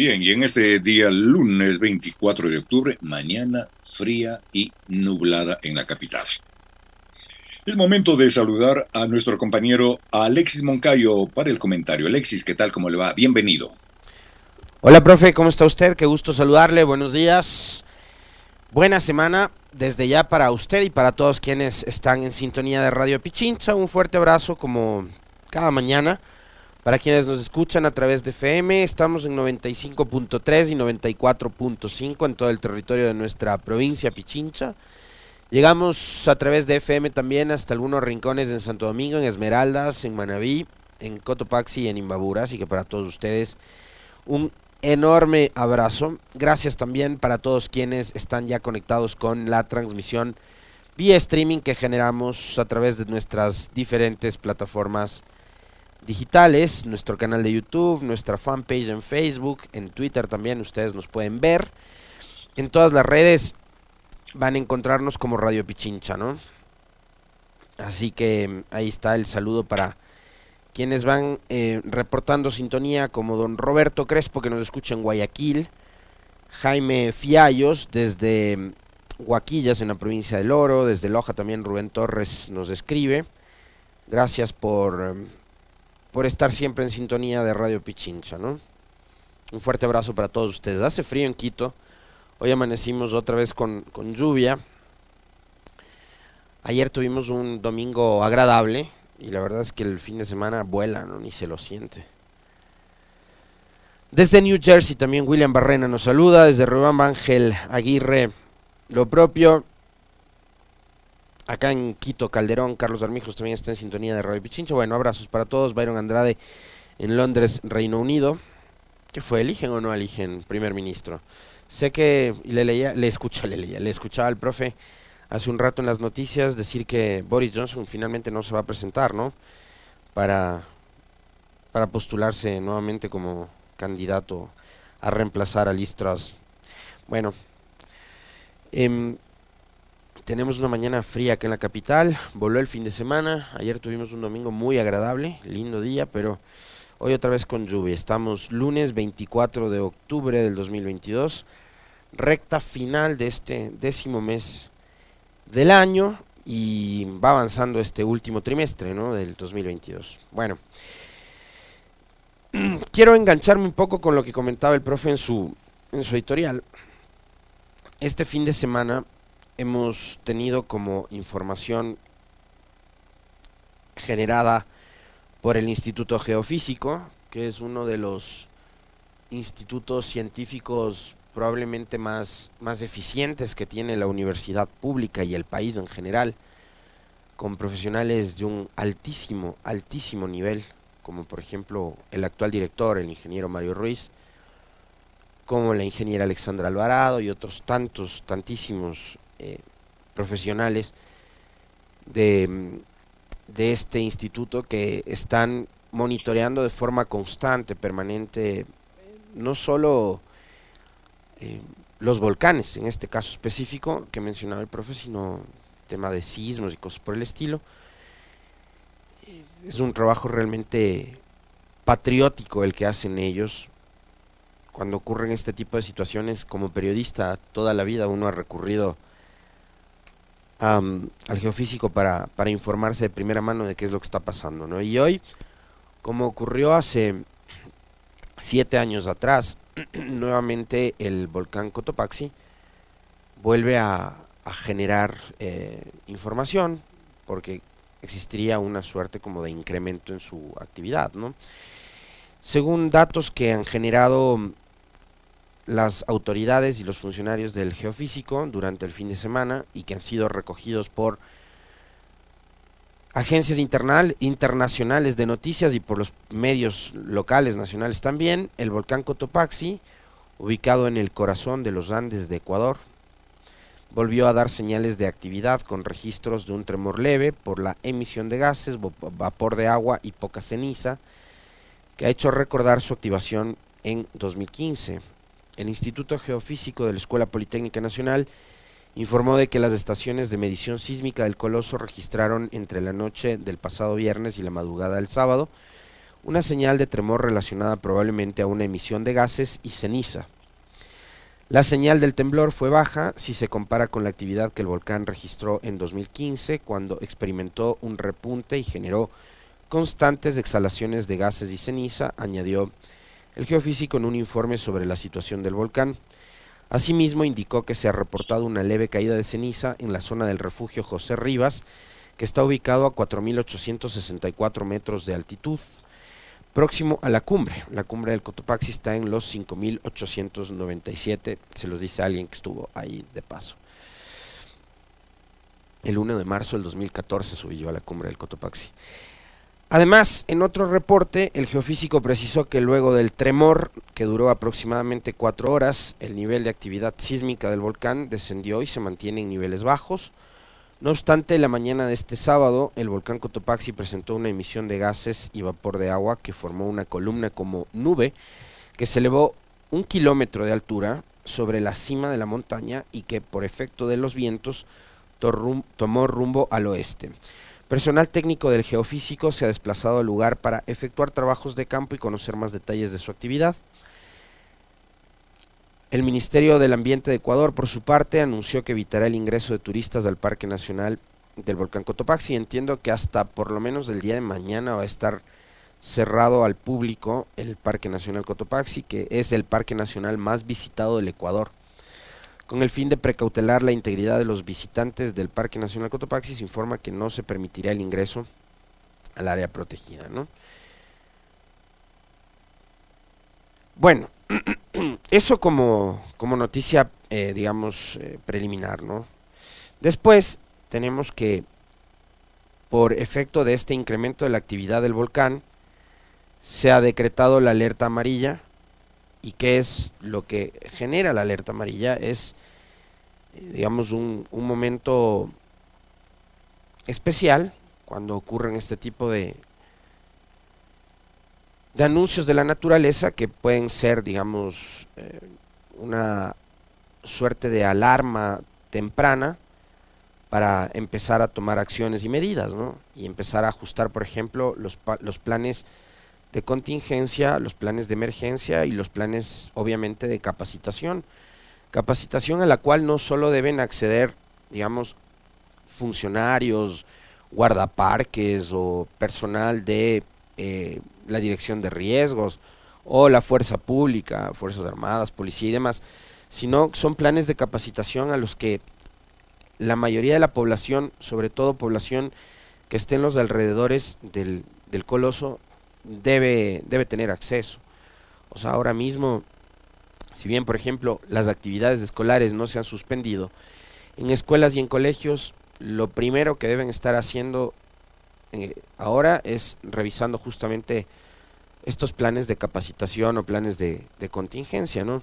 Bien, y en este día lunes 24 de octubre, mañana fría y nublada en la capital. Es momento de saludar a nuestro compañero Alexis Moncayo para el comentario. Alexis, ¿qué tal? ¿Cómo le va? Bienvenido. Hola, profe, ¿cómo está usted? Qué gusto saludarle. Buenos días. Buena semana desde ya para usted y para todos quienes están en sintonía de Radio Pichincha. Un fuerte abrazo como cada mañana. Para quienes nos escuchan a través de FM, estamos en 95.3 y 94.5 en todo el territorio de nuestra provincia Pichincha. Llegamos a través de FM también hasta algunos rincones en Santo Domingo, en Esmeraldas, en Manabí, en Cotopaxi y en Imbabura. Así que para todos ustedes un enorme abrazo. Gracias también para todos quienes están ya conectados con la transmisión vía streaming que generamos a través de nuestras diferentes plataformas digitales, nuestro canal de YouTube, nuestra fanpage en Facebook, en Twitter también ustedes nos pueden ver. En todas las redes van a encontrarnos como Radio Pichincha, ¿no? Así que mm, ahí está el saludo para quienes van eh, reportando sintonía, como don Roberto Crespo, que nos escucha en Guayaquil, Jaime Fiallos, desde mm, Huaquillas, en la provincia del Oro, desde Loja también Rubén Torres nos escribe. Gracias por mm, por estar siempre en sintonía de Radio Pichincha, ¿no? Un fuerte abrazo para todos ustedes. Hace frío en Quito. Hoy amanecimos otra vez con, con lluvia. Ayer tuvimos un domingo agradable y la verdad es que el fin de semana vuela, ¿no? Ni se lo siente. Desde New Jersey también William Barrena nos saluda. Desde Rubán Ángel Aguirre, lo propio. Acá en Quito, Calderón, Carlos Armijos también está en sintonía de Radio Pichincha. Bueno, abrazos para todos. Byron Andrade en Londres, Reino Unido. ¿Qué fue? ¿Eligen o no eligen primer ministro? Sé que le leía, le escucha, le leía, le escuchaba al profe hace un rato en las noticias decir que Boris Johnson finalmente no se va a presentar, ¿no? Para, para postularse nuevamente como candidato a reemplazar a Liz Truss. Bueno, eh, tenemos una mañana fría acá en la capital, voló el fin de semana, ayer tuvimos un domingo muy agradable, lindo día, pero hoy otra vez con lluvia. Estamos lunes 24 de octubre del 2022, recta final de este décimo mes del año y va avanzando este último trimestre ¿no? del 2022. Bueno, quiero engancharme un poco con lo que comentaba el profe en su, en su editorial. Este fin de semana hemos tenido como información generada por el Instituto Geofísico, que es uno de los institutos científicos probablemente más, más eficientes que tiene la universidad pública y el país en general, con profesionales de un altísimo, altísimo nivel, como por ejemplo el actual director, el ingeniero Mario Ruiz, como la ingeniera Alexandra Alvarado y otros tantos, tantísimos eh, profesionales de, de, este instituto que están monitoreando de forma constante, permanente, no solo eh, los volcanes, en este caso específico que mencionaba el profe, sino tema de sismos y cosas por el estilo. Es un trabajo realmente patriótico el que hacen ellos. Cuando ocurren este tipo de situaciones, como periodista, toda la vida uno ha recurrido al geofísico para, para informarse de primera mano de qué es lo que está pasando. ¿no? Y hoy, como ocurrió hace siete años atrás, nuevamente el volcán Cotopaxi vuelve a, generar eh, información, porque existiría una suerte como de incremento en su actividad, ¿no? Según datos que han generado las autoridades y los funcionarios del geofísico durante el fin de semana y que han sido recogidos por agencias internacionales de noticias y por los medios locales, nacionales también, el volcán Cotopaxi, ubicado en el corazón de los Andes de Ecuador, volvió a dar señales de actividad con registros de un tremor leve por la emisión de gases, vapor de agua y poca ceniza, que ha hecho recordar su activación en 2015. El Instituto Geofísico de la Escuela Politécnica Nacional informó de que las estaciones de medición sísmica del Coloso registraron entre la noche del pasado viernes y la madrugada del sábado una señal de tremor relacionada probablemente a una emisión de gases y ceniza. La señal del temblor fue baja si se compara con la actividad que el volcán registró en 2015 cuando experimentó un repunte y generó constantes exhalaciones de gases y ceniza, añadió el geofísico en un informe sobre la situación del volcán. Asimismo, indicó que se ha reportado una leve caída de ceniza en la zona del refugio José Rivas, que está ubicado a 4.864 metros de altitud, próximo a la cumbre. La cumbre del Cotopaxi está en los 5.897, se los dice alguien que estuvo ahí de paso. El 1 de marzo del 2014 subió a la cumbre del Cotopaxi. Además, en otro reporte, el geofísico precisó que luego del tremor, que duró aproximadamente cuatro horas, el nivel de actividad sísmica del volcán descendió y se mantiene en niveles bajos. No obstante, la mañana de este sábado, el volcán Cotopaxi presentó una emisión de gases y vapor de agua que formó una columna como nube que se elevó un kilómetro de altura sobre la cima de la montaña y que por efecto de los vientos tomó rumbo al oeste. Personal técnico del geofísico se ha desplazado al lugar para efectuar trabajos de campo y conocer más detalles de su actividad. El Ministerio del Ambiente de Ecuador, por su parte, anunció que evitará el ingreso de turistas al Parque Nacional del Volcán Cotopaxi. Entiendo que hasta por lo menos el día de mañana va a estar cerrado al público el Parque Nacional Cotopaxi, que es el parque nacional más visitado del Ecuador. Con el fin de precautelar la integridad de los visitantes del Parque Nacional Cotopaxi, se informa que no se permitirá el ingreso al área protegida. ¿no? Bueno, eso como, como noticia, eh, digamos, eh, preliminar. ¿no? Después tenemos que, por efecto de este incremento de la actividad del volcán, se ha decretado la alerta amarilla. ¿Y qué es lo que genera la alerta amarilla? Es digamos, un, un momento especial cuando ocurren este tipo de, de anuncios de la naturaleza que pueden ser, digamos, eh, una suerte de alarma temprana para empezar a tomar acciones y medidas, ¿no? Y empezar a ajustar, por ejemplo, los, los planes de contingencia, los planes de emergencia y los planes, obviamente, de capacitación. Capacitación a la cual no solo deben acceder, digamos, funcionarios, guardaparques o personal de eh, la dirección de riesgos o la fuerza pública, fuerzas armadas, policía y demás, sino son planes de capacitación a los que la mayoría de la población, sobre todo población que esté en los alrededores del, del coloso, debe, debe tener acceso. O sea, ahora mismo si bien, por ejemplo, las actividades escolares no se han suspendido, en escuelas y en colegios lo primero que deben estar haciendo eh, ahora es revisando justamente estos planes de capacitación o planes de, contingencia, ¿no?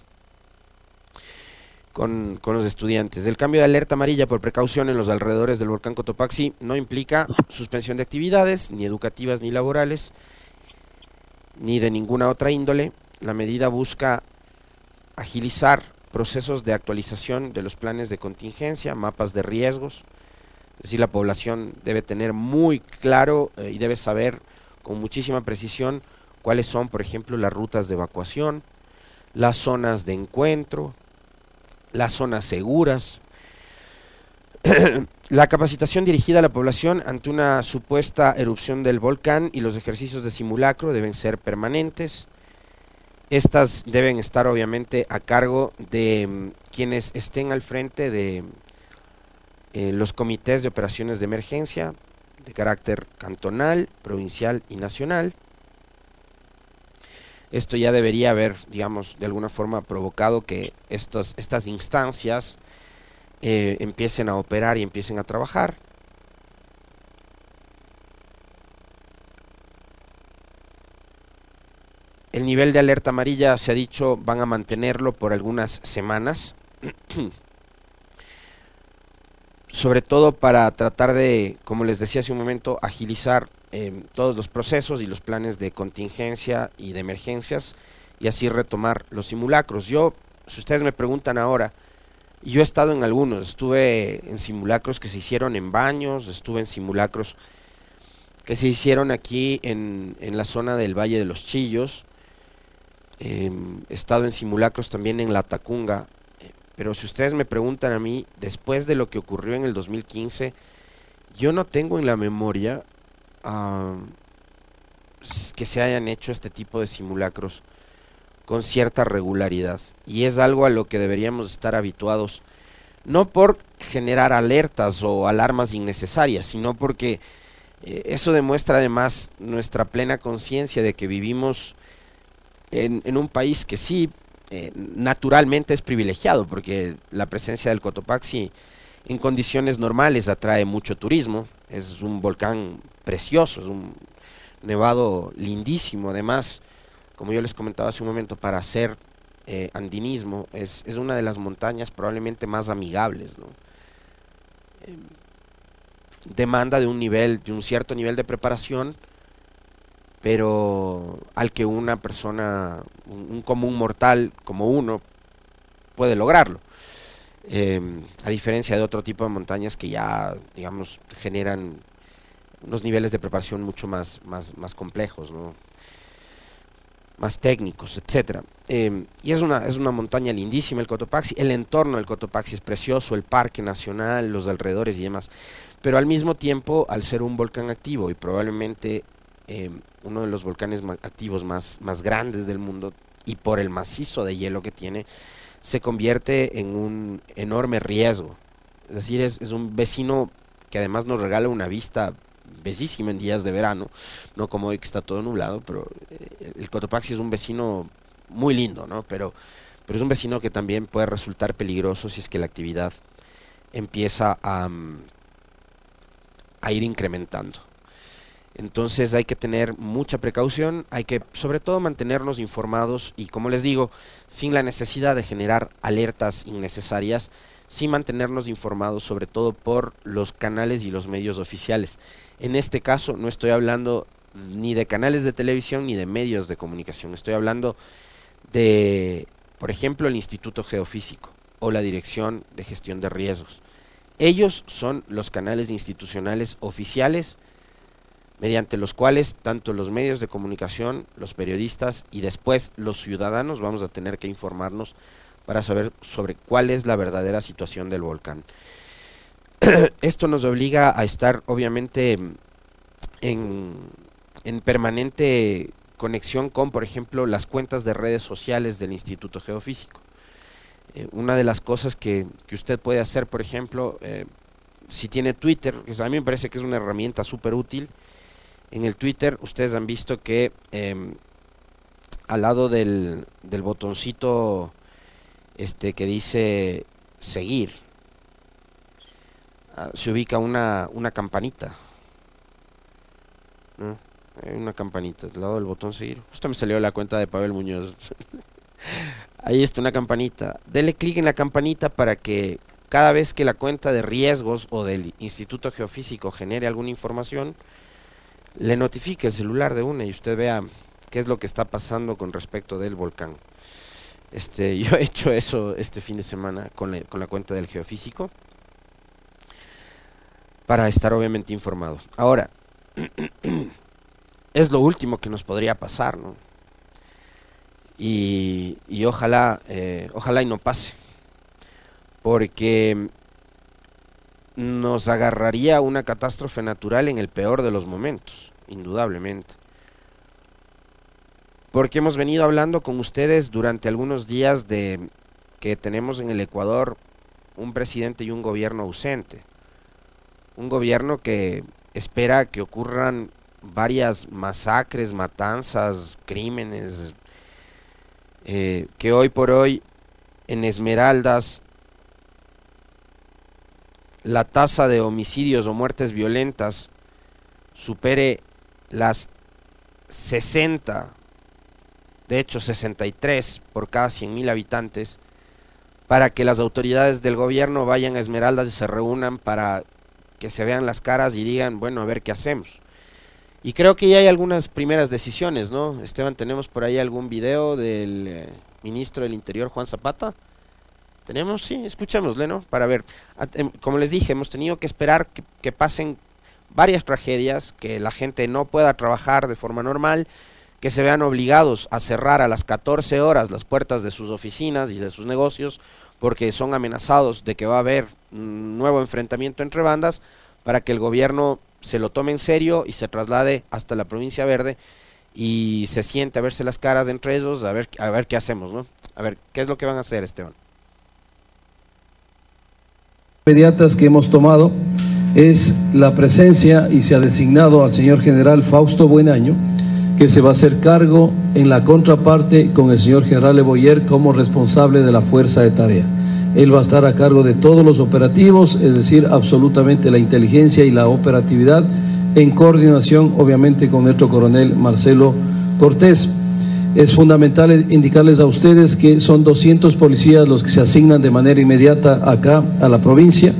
Con, con, los estudiantes. El cambio de alerta amarilla por precaución en los alrededores del volcán Cotopaxi no implica suspensión de actividades, ni educativas ni laborales, ni de ninguna otra índole. La medida busca agilizar procesos de actualización de los planes de contingencia, mapas de riesgos. Es decir, la población debe tener muy claro eh, y debe saber con muchísima precisión cuáles son, por ejemplo, las rutas de evacuación, las zonas de encuentro, las zonas seguras. la capacitación dirigida a la población ante una supuesta erupción del volcán y los ejercicios de simulacro deben ser permanentes. Estas deben estar obviamente a cargo de mm, quienes estén al frente de eh, los comités de operaciones de emergencia, de carácter cantonal, provincial y nacional. Esto ya debería haber, digamos, de alguna forma provocado que estos, estas instancias eh, empiecen a operar y empiecen a trabajar. El nivel de alerta amarilla se ha dicho van a mantenerlo por algunas semanas. sobre todo para tratar de, como les decía hace un momento, agilizar eh, todos los procesos y los planes de contingencia y de emergencias y así retomar los simulacros. Yo, si ustedes me preguntan ahora, yo he estado en algunos, estuve en simulacros que se hicieron en baños, estuve en simulacros que se hicieron aquí en, en la zona del Valle de los Chillos, em, he estado en simulacros también en La Tacunga, pero si ustedes me preguntan a mí, después de lo que ocurrió en el 2015, yo no tengo en la memoria que se hayan hecho este tipo de simulacros con cierta regularidad. Y es algo a lo que deberíamos estar habituados, no por generar alertas o alarmas innecesarias, sino porque eh, eso demuestra además nuestra plena conciencia de que vivimos en, un país que sí eh, naturalmente es privilegiado porque la presencia del Cotopaxi en condiciones normales atrae mucho turismo, es un volcán precioso, es un nevado lindísimo, además, como yo les comentaba hace un momento, para hacer eh, andinismo es, es, una de las montañas probablemente más amigables, ¿no? Em, demanda de un nivel, de un cierto nivel de preparación, pero al que una persona, un, común mortal como uno, puede lograrlo. Em, a diferencia de otro tipo de montañas que ya, digamos, generan unos niveles de preparación mucho más, más, más complejos, ¿no? Más técnicos, etcétera. Em, y es una, es una montaña lindísima el Cotopaxi, el entorno del Cotopaxi es precioso, el parque nacional, los alrededores y demás, pero al mismo tiempo, al ser un volcán activo y probablemente Em, uno de los volcanes activos más, más grandes del mundo y por el macizo de hielo que tiene, se convierte en un enorme riesgo. Es decir, es, un vecino que además nos regala una vista bellísima en días de verano, no como hoy que está todo nublado, pero eh, el Cotopaxi es un vecino muy lindo, ¿no? Pero, pero es un vecino que también puede resultar peligroso si es que la actividad empieza mm, a ir incrementando. Entonces hay que tener mucha precaución, hay que sobre todo mantenernos informados y como les digo, sin la necesidad de generar alertas innecesarias, sí mantenernos informados sobre todo por los canales y los medios oficiales. En este caso no estoy hablando ni de canales de televisión ni de medios de comunicación, estoy hablando de, por ejemplo, el Instituto Geofísico o la Dirección de Gestión de Riesgos. Ellos son los canales institucionales oficiales mediante los cuales tanto los medios de comunicación, los periodistas y después los ciudadanos vamos a tener que informarnos para saber sobre cuál es la verdadera situación del volcán. Esto nos obliga a estar obviamente en, en permanente conexión con, por ejemplo, las cuentas de redes sociales del Instituto Geofísico. Eh, una de las cosas que, que, usted puede hacer, por ejemplo, eh, si tiene Twitter, que a mí me parece que es una herramienta súper útil, en el Twitter ustedes han visto que em, al lado del, del botoncito este que dice seguir. Ah, se ubica una, una campanita. Hay una campanita al lado del botón seguir. Justo me salió la cuenta de Pavel Muñoz. Ahí está una campanita. Dele clic en la campanita para que cada vez que la cuenta de riesgos o del Instituto Geofísico genere alguna información le notifique el celular de una y usted vea qué es lo que está pasando con respecto del volcán. Este, yo he hecho eso este fin de semana con la, con la cuenta del geofísico para estar obviamente informado. Ahora, es lo último que nos podría pasar, ¿no? Y, ojalá, eh, ojalá y no pase, porque nos agarraría una catástrofe natural en el peor de los momentos, indudablemente. Porque hemos venido hablando con ustedes durante algunos días de que tenemos en el Ecuador un presidente y un gobierno ausente. Un gobierno que espera que ocurran varias masacres, matanzas, crímenes, eh, que hoy por hoy en Esmeraldas la tasa de homicidios o muertes violentas supere las 60, de hecho 63 por cada 100.000 habitantes, para que las autoridades del gobierno vayan a Esmeraldas y se reúnan para que se vean las caras y digan, bueno, a ver qué hacemos. Y creo que ya hay algunas primeras decisiones, ¿no? Esteban, tenemos por ahí algún video del eh, ministro del Interior, Juan Zapata. ¿Tenemos? Sí, escuchémosle, ¿no? Para ver. Em, como les dije, hemos tenido que esperar que pasen varias tragedias, que la gente no pueda trabajar de forma normal, que se vean obligados a cerrar a las 14 horas las puertas de sus oficinas y de sus negocios porque son amenazados de que va a haber un nuevo enfrentamiento entre bandas para que el gobierno se lo tome en serio y se traslade hasta la provincia verde y se siente a verse las caras entre ellos, a ver, a ver qué hacemos, ¿no? A ver, ¿qué es lo que van a hacer, Esteban? Inmediatas que hemos tomado es la presencia y se ha designado al señor general Fausto Buenaño, que se va a hacer cargo en la contraparte con el señor general Eboyer como responsable de la fuerza de tarea. Él va a estar a cargo de todos los operativos, es decir, absolutamente la inteligencia y la operatividad, en coordinación obviamente con nuestro coronel Marcelo Cortés. Es fundamental indicarles a ustedes que son 200 policías los que se asignan de manera inmediata acá a la provincia.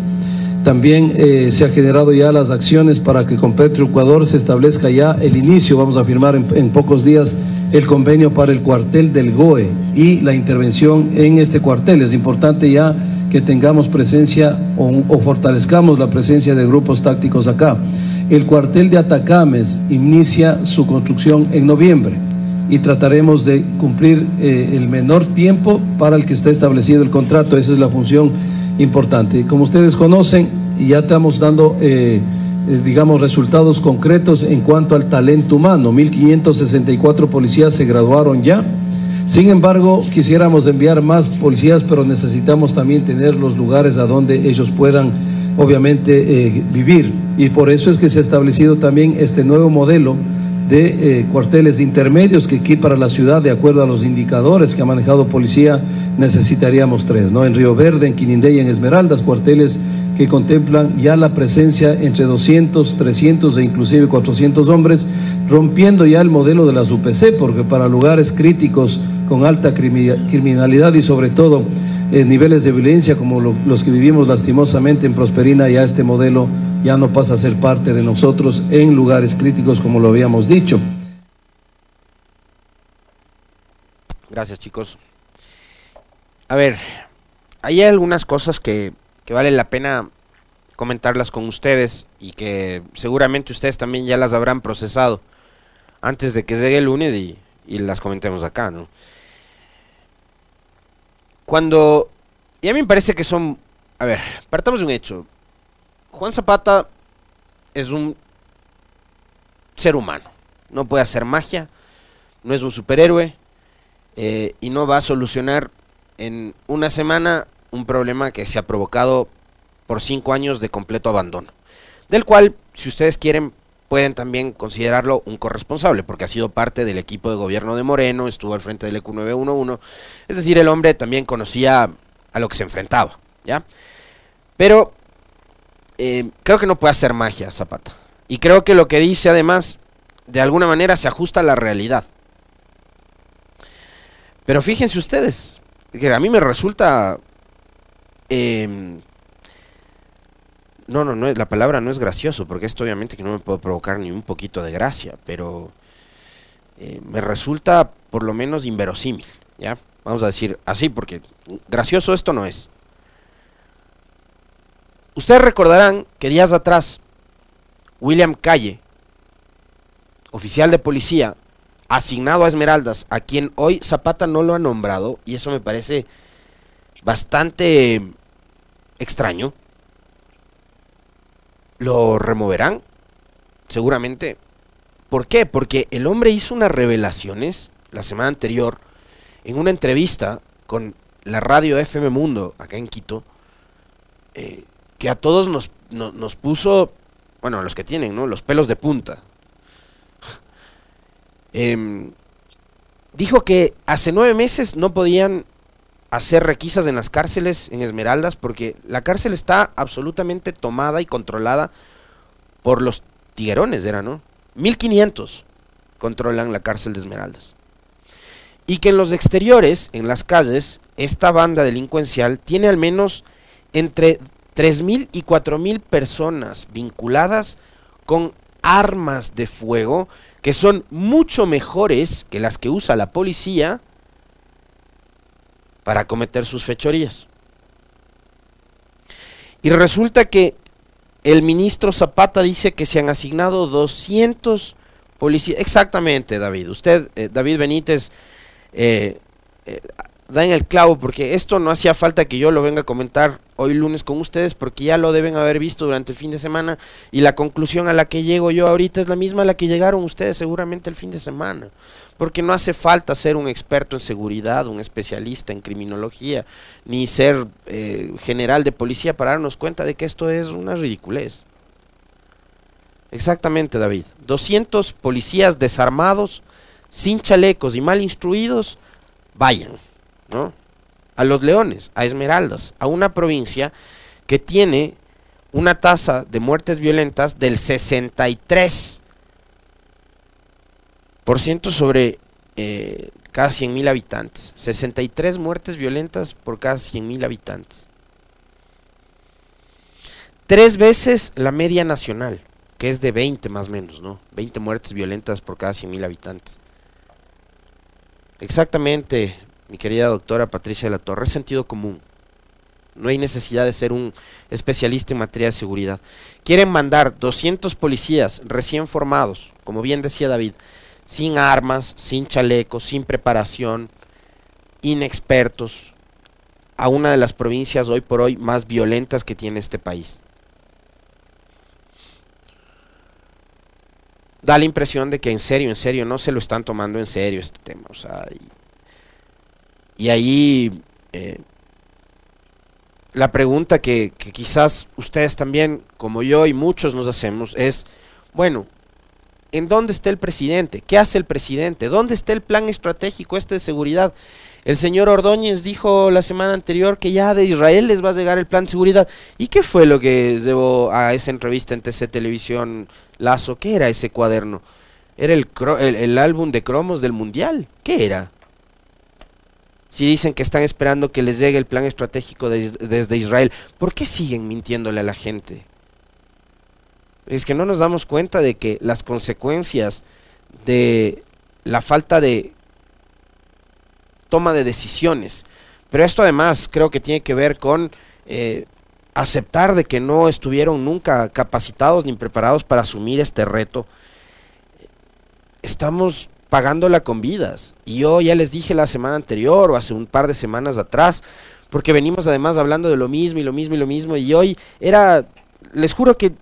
También eh, se ha generado ya las acciones para que con Petro Ecuador se establezca ya el inicio, vamos a firmar en, pocos días el convenio para el cuartel del GOE y la intervención en este cuartel. Es importante ya que tengamos presencia o, o, fortalezcamos la presencia de grupos tácticos acá. El cuartel de Atacames inicia su construcción en noviembre y trataremos de cumplir eh, el menor tiempo para el que está establecido el contrato. Esa es la función importante. Como ustedes conocen, ya estamos dando, eh, eh, digamos, resultados concretos en cuanto al talento humano. 1.564 policías se graduaron ya. Sin embargo, quisiéramos enviar más policías, pero necesitamos también tener los lugares a donde ellos puedan, obviamente, eh, vivir. Y por eso es que se ha establecido también este nuevo modelo de cuarteles intermedios que aquí para la ciudad, de acuerdo a los indicadores que ha manejado policía, necesitaríamos tres, ¿no? En Río Verde, en Quinindé y en Esmeraldas, cuarteles que contemplan ya la presencia entre 200, 300 e inclusive 400 hombres, rompiendo ya el modelo de las UPC, porque para lugares críticos con alta criminalidad y sobre todo eh, niveles de violencia como los que vivimos lastimosamente en Prosperina, ya este modelo ya no pasa a ser parte de nosotros en lugares críticos como lo habíamos dicho. Gracias chicos. A ver, hay algunas cosas que, que vale la pena comentarlas con ustedes y que seguramente ustedes también ya las habrán procesado antes de que llegue el lunes y, y las comentemos acá, ¿no? Cuando... Y a mí me parece que son... A ver, partamos de un hecho. Juan Zapata es un ser humano. No puede hacer magia, no es un superhéroe eh, y no va a solucionar en una semana un problema que se ha provocado por cinco años de completo abandono, del cual, si ustedes quieren, pueden también considerarlo un corresponsable, porque ha sido parte del equipo de gobierno de Moreno, estuvo al frente del EQ911, es decir, el hombre también conocía a lo que se enfrentaba, ¿ya? Pero eh, creo que no puede hacer magia Zapata, y creo que lo que dice además, de alguna manera se ajusta a la realidad. Pero fíjense ustedes, que a mí me resulta... Em, no, no, no, la palabra no es gracioso, porque esto obviamente que no me puede provocar ni un poquito de gracia, pero eh, me resulta por lo menos inverosímil, ¿ya? Vamos a decir así, porque gracioso esto no es. Ustedes recordarán que días atrás, William Calle, oficial de policía, asignado a Esmeraldas, a quien hoy Zapata no lo ha nombrado, y eso me parece bastante extraño. ¿Lo removerán? Seguramente. ¿Por qué? Porque el hombre hizo unas revelaciones la semana anterior en una entrevista con la radio FM Mundo acá en Quito, eh, que a todos nos, nos puso bueno, los que tienen, ¿no? Los pelos de punta. Em, dijo que hace nueve meses no podían hacer requisas en las cárceles en Esmeraldas porque la cárcel está absolutamente tomada y controlada por los tiguerones, era, ¿no? 1500 controlan la cárcel de Esmeraldas. Y que en los exteriores, en las calles, esta banda delincuencial tiene al menos entre 3.000 y 4.000 personas vinculadas con armas de fuego que son mucho mejores que las que usa la policía para cometer sus fechorías. Y resulta que el ministro Zapata dice que se han asignado 200 policías. Exactamente, David. Usted, eh, David Benítez, eh, eh, da en el clavo porque esto no hacía falta que yo lo venga a comentar hoy lunes con ustedes porque ya lo deben haber visto durante el fin de semana y la conclusión a la que llego yo ahorita es la misma a la que llegaron ustedes seguramente el fin de semana. Porque no hace falta ser un experto en seguridad, un especialista en criminología, ni ser eh, general de policía para darnos cuenta de que esto es una ridiculez. Exactamente, David. 200 policías desarmados, sin chalecos y mal instruidos, vayan, ¿no? a los leones, a Esmeraldas, a una provincia que tiene una tasa de muertes violentas del 63% sobre eh, cada 100.000 habitantes. 63 muertes violentas por cada 100.000 habitantes. Tres veces la media nacional, que es de 20 más o menos, ¿no? 20 muertes violentas por cada 100.000 habitantes. Exactamente, mi querida doctora Patricia de la Torre, es sentido común. No hay necesidad de ser un especialista en materia de seguridad. Quieren mandar 200 policías recién formados, como bien decía David, sin armas, sin chalecos, sin preparación, inexpertos, a una de las provincias hoy por hoy más violentas que tiene este país. Da la impresión de que en serio, en serio, no se lo están tomando en serio este tema. O sea, ahí eh, la pregunta que, que, quizás ustedes también, como yo y muchos nos hacemos, es, bueno, ¿en dónde está el presidente? ¿Qué hace el presidente? ¿Dónde está el plan estratégico este de seguridad? El señor Ordóñez dijo la semana anterior que ya de Israel les va a llegar el plan de seguridad. ¿Y qué fue lo que llevó a esa entrevista en TC Televisión Lazo? ¿Qué era ese cuaderno? ¿Era el, el, el álbum de cromos del Mundial? ¿Qué era? Si dicen que están esperando que les llegue el plan estratégico desde Israel, ¿por qué siguen mintiéndole a la gente? Es que no nos damos cuenta de que las consecuencias de la falta de toma de decisiones, pero esto además creo que tiene que ver con eh, aceptar de que no estuvieron nunca capacitados ni preparados para asumir este reto. Estamos pagándola con vidas. Y yo ya les dije la semana anterior o hace un par de semanas atrás, porque venimos además hablando de lo mismo y lo mismo y lo mismo, y hoy era, les juro que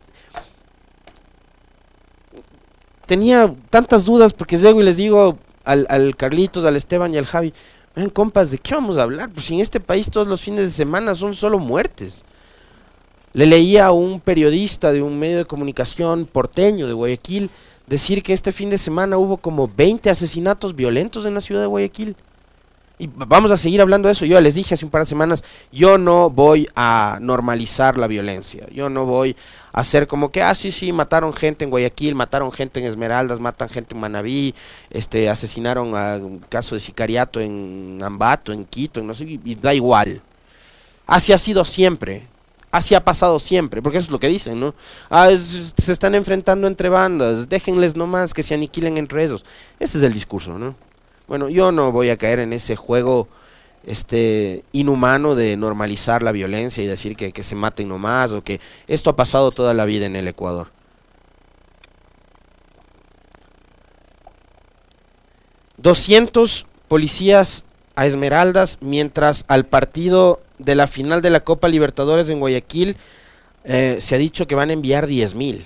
tenía tantas dudas porque llego y les digo al, al Carlitos, al Esteban y al Javi, ven compas, ¿de qué vamos a hablar? Pues en este país todos los fines de semana son solo muertes. Le leía a un periodista de un medio de comunicación porteño de Guayaquil, decir que este fin de semana hubo como 20 asesinatos violentos en la ciudad de Guayaquil. Y vamos a seguir hablando de eso. Yo les dije hace un par de semanas, yo no voy a normalizar la violencia. Yo no voy a hacer como que, ah, sí, sí, mataron gente en Guayaquil, mataron gente en Esmeraldas, matan gente en Manabí, este, asesinaron a un caso de sicariato en Ambato, en Quito, no sé, y da igual. Así ha sido siempre. Así ha pasado siempre, porque eso es lo que dicen, ¿no? Ah, se están enfrentando entre bandas, déjenles nomás que se aniquilen entre ellos. Ese es el discurso, ¿no? Bueno, yo no voy a caer en ese juego este inhumano de normalizar la violencia y decir que, que se maten nomás o que esto ha pasado toda la vida en el Ecuador. ¿200 policías a Esmeraldas mientras al partido de la final de la Copa Libertadores en Guayaquil eh, se ha dicho que van a enviar 10.000.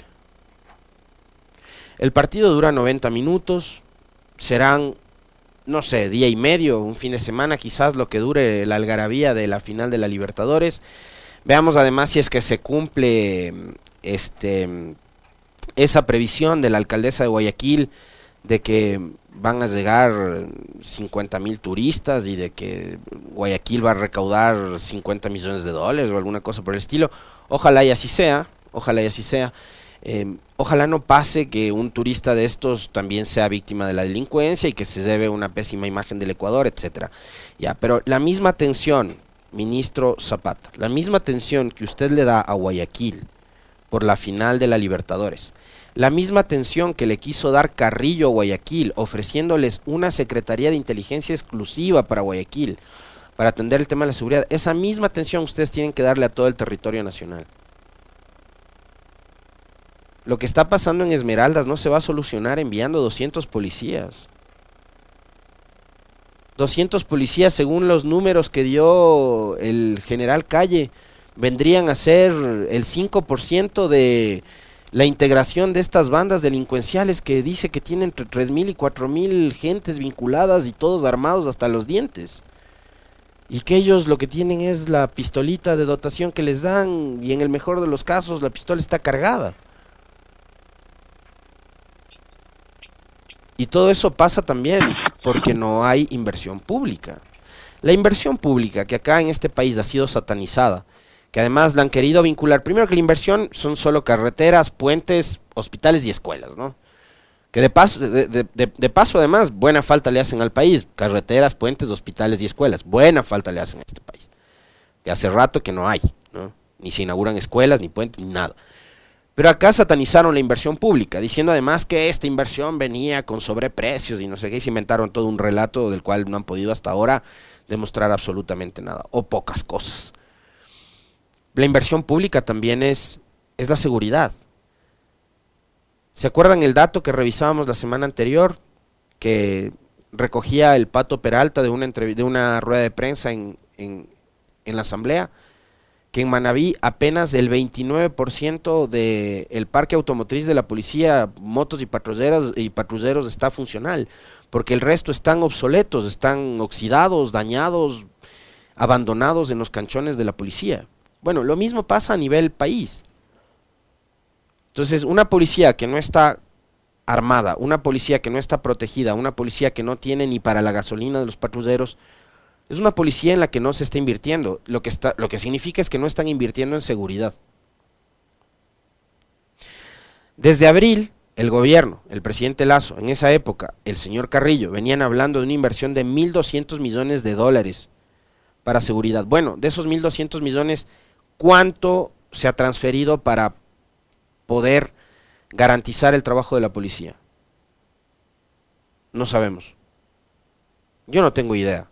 El partido dura 90 minutos, serán, no sé, día y medio, un fin de semana quizás lo que dure la algarabía de la final de la Libertadores. Veamos además si es que se cumple este esa previsión de la alcaldesa de Guayaquil de que van a llegar 50 mil turistas y de que Guayaquil va a recaudar 50 millones de dólares o alguna cosa por el estilo. Ojalá y así sea, ojalá y así sea. Eh, ojalá no pase que un turista de estos también sea víctima de la delincuencia y que se lleve una pésima imagen del Ecuador, etcétera. Ya, pero la misma atención, ministro Zapata, la misma atención que usted le da a Guayaquil por la final de la Libertadores, la misma atención que le quiso dar Carrillo a Guayaquil, ofreciéndoles una Secretaría de Inteligencia exclusiva para Guayaquil, para atender el tema de la seguridad, esa misma atención ustedes tienen que darle a todo el territorio nacional. Lo que está pasando en Esmeraldas no se va a solucionar enviando 200 policías. 200 policías, según los números que dio el general Calle, vendrían a ser el 5% de la integración de estas bandas delincuenciales que dice que tienen entre 3.000 y 4.000 gentes vinculadas y todos armados hasta los dientes. Y que ellos lo que tienen es la pistolita de dotación que les dan y en el mejor de los casos la pistola está cargada. Y todo eso pasa también porque no hay inversión pública. La inversión pública que acá en este país ha sido satanizada que además la han querido vincular. Primero que la inversión son solo carreteras, puentes, hospitales y escuelas, ¿no? Que de paso, de, paso además, buena falta le hacen al país. Carreteras, puentes, hospitales y escuelas. Buena falta le hacen a este país. Que hace rato que no hay, ¿no? Ni se inauguran escuelas, ni puentes, ni nada. Pero acá satanizaron la inversión pública, diciendo además que esta inversión venía con sobreprecios y no sé qué, y se inventaron todo un relato del cual no han podido hasta ahora demostrar absolutamente nada, o pocas cosas. La inversión pública también es, es la seguridad. ¿Se acuerdan el dato que revisábamos la semana anterior? Que recogía el Pato Peralta de una, de una rueda de prensa en, en, la Asamblea, que en Manabí apenas el 29% del parque automotriz de la policía, motos y patrulleros, y patrulleros está funcional, porque el resto están obsoletos, están oxidados, dañados, abandonados en los canchones de la policía. Bueno, lo mismo pasa a nivel país. Entonces, una policía que no está armada, una policía que no está protegida, una policía que no tiene ni para la gasolina de los patrulleros, es una policía en la que no se está invirtiendo. Lo que, está, lo que significa es que no están invirtiendo en seguridad. Desde abril, el gobierno, el presidente Lazo, en esa época, el señor Carrillo, venían hablando de una inversión de 1.200 millones de dólares para seguridad. Bueno, de esos 1.200 millones, cuánto se ha transferido para poder garantizar el trabajo de la policía. No sabemos. Yo no tengo idea.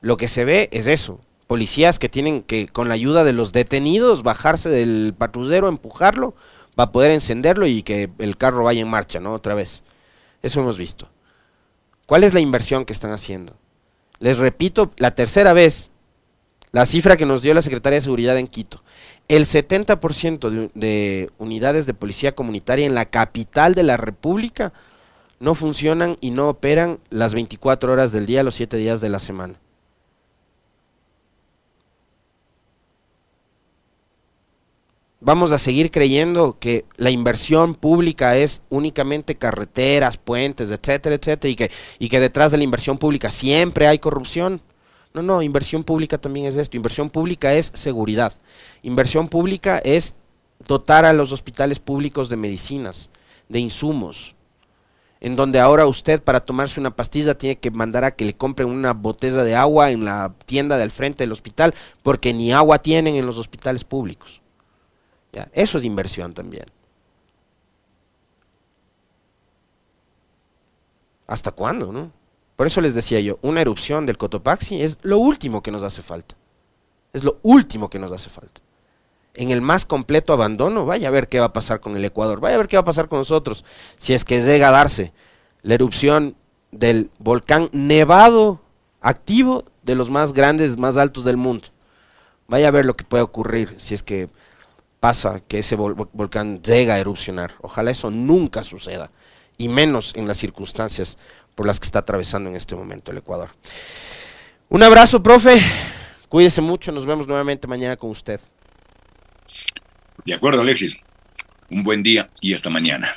Lo que se ve es eso. Policías que tienen que, con la ayuda de los detenidos, bajarse del patrullero, empujarlo, para poder encenderlo y que el carro vaya en marcha, ¿no? Otra vez. Eso hemos visto. ¿Cuál es la inversión que están haciendo? Les repito, la tercera vez, la cifra que nos dio la Secretaría de Seguridad en Quito. El 70% de, de, unidades de policía comunitaria en la capital de la República no funcionan y no operan las 24 horas del día, los 7 días de la semana. Vamos a seguir creyendo que la inversión pública es únicamente carreteras, puentes, etcétera, etcétera, y que, y que detrás de la inversión pública siempre hay corrupción. No, no, inversión pública también es esto. Inversión pública es seguridad. Inversión pública es dotar a los hospitales públicos de medicinas, de insumos, en donde ahora usted para tomarse una pastilla tiene que mandar a que le compren una botella de agua en la tienda del frente del hospital, porque ni agua tienen en los hospitales públicos. Eso es inversión también. ¿Hasta cuándo, no? Por eso les decía yo, una erupción del Cotopaxi es lo último que nos hace falta. Es lo último que nos hace falta. En el más completo abandono, vaya a ver qué va a pasar con el Ecuador, vaya a ver qué va a pasar con nosotros, si es que llega a darse la erupción del volcán nevado activo de los más grandes, más altos del mundo. Vaya a ver lo que puede ocurrir si es que pasa que ese volcán llega a erupcionar. Ojalá eso nunca suceda, y menos en las circunstancias por las que está atravesando en este momento el Ecuador. Un abrazo, profe. Cuídese mucho. Nos vemos nuevamente mañana con usted. De acuerdo, Alexis. Un buen día y hasta mañana.